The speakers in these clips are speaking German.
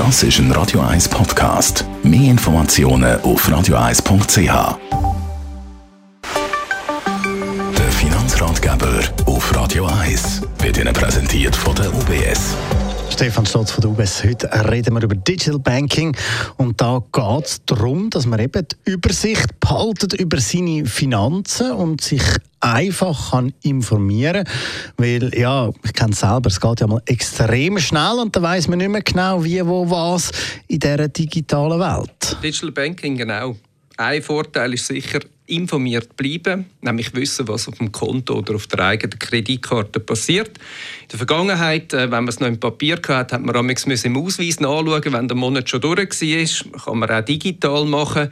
Das ist ein Radio 1 Podcast. Mehr Informationen auf radio1.ch. Der Finanzratgeber auf Radio 1 wird Ihnen präsentiert von der UBS. Stefan Stotz von der UBS. Heute reden wir über Digital Banking und da geht es darum, dass man eben die Übersicht behaltet über seine Finanzen und sich einfach kann informieren weil ja, ich kenne es selber, es geht ja mal extrem schnell und da weiß man nicht mehr genau, wie, wo, was in dieser digitalen Welt. Digital Banking, genau. Ein Vorteil ist sicher, informiert bleiben, nämlich wissen, was auf dem Konto oder auf der eigenen Kreditkarte passiert. In der Vergangenheit, äh, wenn man es noch im Papier hatte, hat man am im Ausweis nachschauen, wenn der Monat schon durch war. Kann man auch digital machen.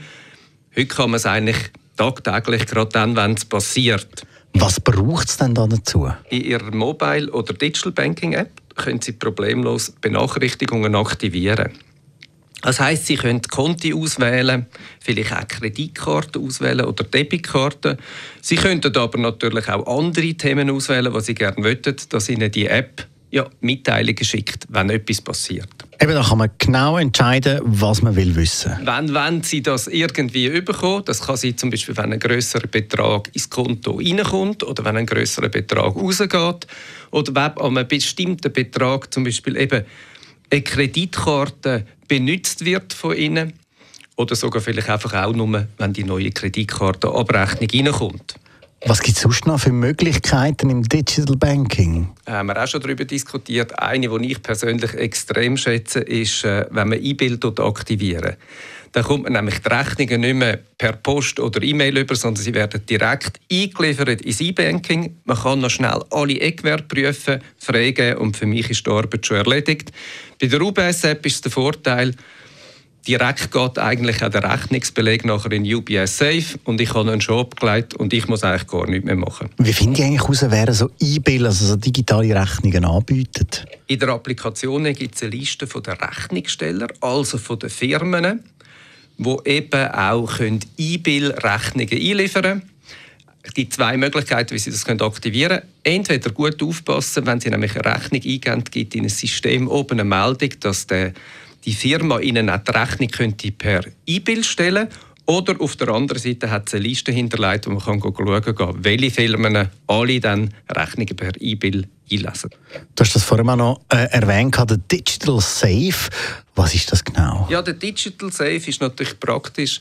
Heute kann man es eigentlich tagtäglich, gerade dann, wenn es passiert. Was braucht es denn da dazu? In Ihrer Mobile- oder Digital Banking App können Sie problemlos Benachrichtigungen aktivieren. Das heißt, Sie können Konti auswählen, vielleicht auch Kreditkarten auswählen oder Debitkarten. Sie könnten aber natürlich auch andere Themen auswählen, was Sie gerne möchten, dass Ihnen die App ja, Mitteilungen schickt, wenn etwas passiert. Eben, da kann man genau entscheiden, was man will wissen. Wenn, wenn Sie das irgendwie überkommen, das kann sein zum Beispiel, wenn ein größerer Betrag ins Konto reinkommt oder wenn ein größerer Betrag rausgeht oder wenn an einem bestimmten Betrag zum Beispiel eben eine Kreditkarte benutzt wird von Ihnen oder sogar vielleicht einfach auch nur, wenn die neue Kreditkartenabrechnung reinkommt. Was gibt es sonst noch für Möglichkeiten im Digital Banking? Haben wir auch schon darüber diskutiert. Eine, die ich persönlich extrem schätze, ist, äh, wenn man E-Bill aktivieren. Dann kommt man nämlich die Rechnungen nicht mehr per Post oder E-Mail über, sondern sie werden direkt eingeliefert ins E-Banking. Man kann noch schnell alle Eckwerte prüfen, freigeben und für mich ist die Arbeit schon erledigt. Bei der UBS-App ist der Vorteil, direkt geht eigentlich auch der Rechnungsbeleg nachher in UBS Safe und ich habe einen schon abgelegt und ich muss eigentlich gar nichts mehr machen. Wie finde ich eigentlich heraus, wer so E-Bill, also so digitale Rechnungen anbietet? In der Applikation gibt es eine Liste der Rechnungssteller, also von den Firmen, die eben auch E-Bill-Rechnungen einliefern können. Es gibt zwei Möglichkeiten, wie Sie das aktivieren können. Entweder gut aufpassen, wenn Sie nämlich eine Rechnung eingeben, gibt in ein System oben eine Meldung, dass der die Firma Ihnen auch die Rechnung könnte per E-Bill stellen oder auf der anderen Seite hat es eine Liste hinterlegt, wo man kann schauen kann, welche Firmen alle dann Rechnungen per E-Bill einlesen. Du hast das vorhin auch noch äh, erwähnt, der Digital Safe. Was ist das genau? Ja, der Digital Safe ist natürlich praktisch.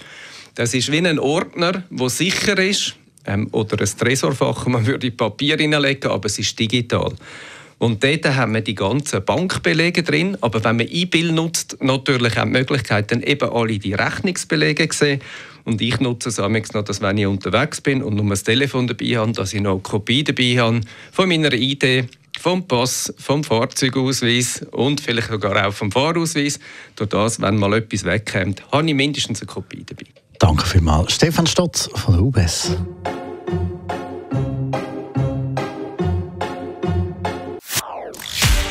Das ist wie ein Ordner, der sicher ist ähm, oder ein Tresorfach, man würde Papier hineinlegen, aber es ist digital. Und dort haben wir die ganzen Bankbelege drin. Aber wenn man E-Bill nutzt, natürlich auch die Möglichkeit, dann eben alle die Rechnungsbelege zu sehen. Und ich nutze es noch, dass wenn ich unterwegs bin und nur das Telefon dabei habe, dass ich noch eine Kopie dabei habe von meiner ID, vom Pass, vom Fahrzeugausweis und vielleicht sogar auch vom Fahrausweis. Durch das, wenn mal etwas wegkommt, habe ich mindestens eine Kopie dabei. Danke vielmals. Stefan Stotz von der UBS.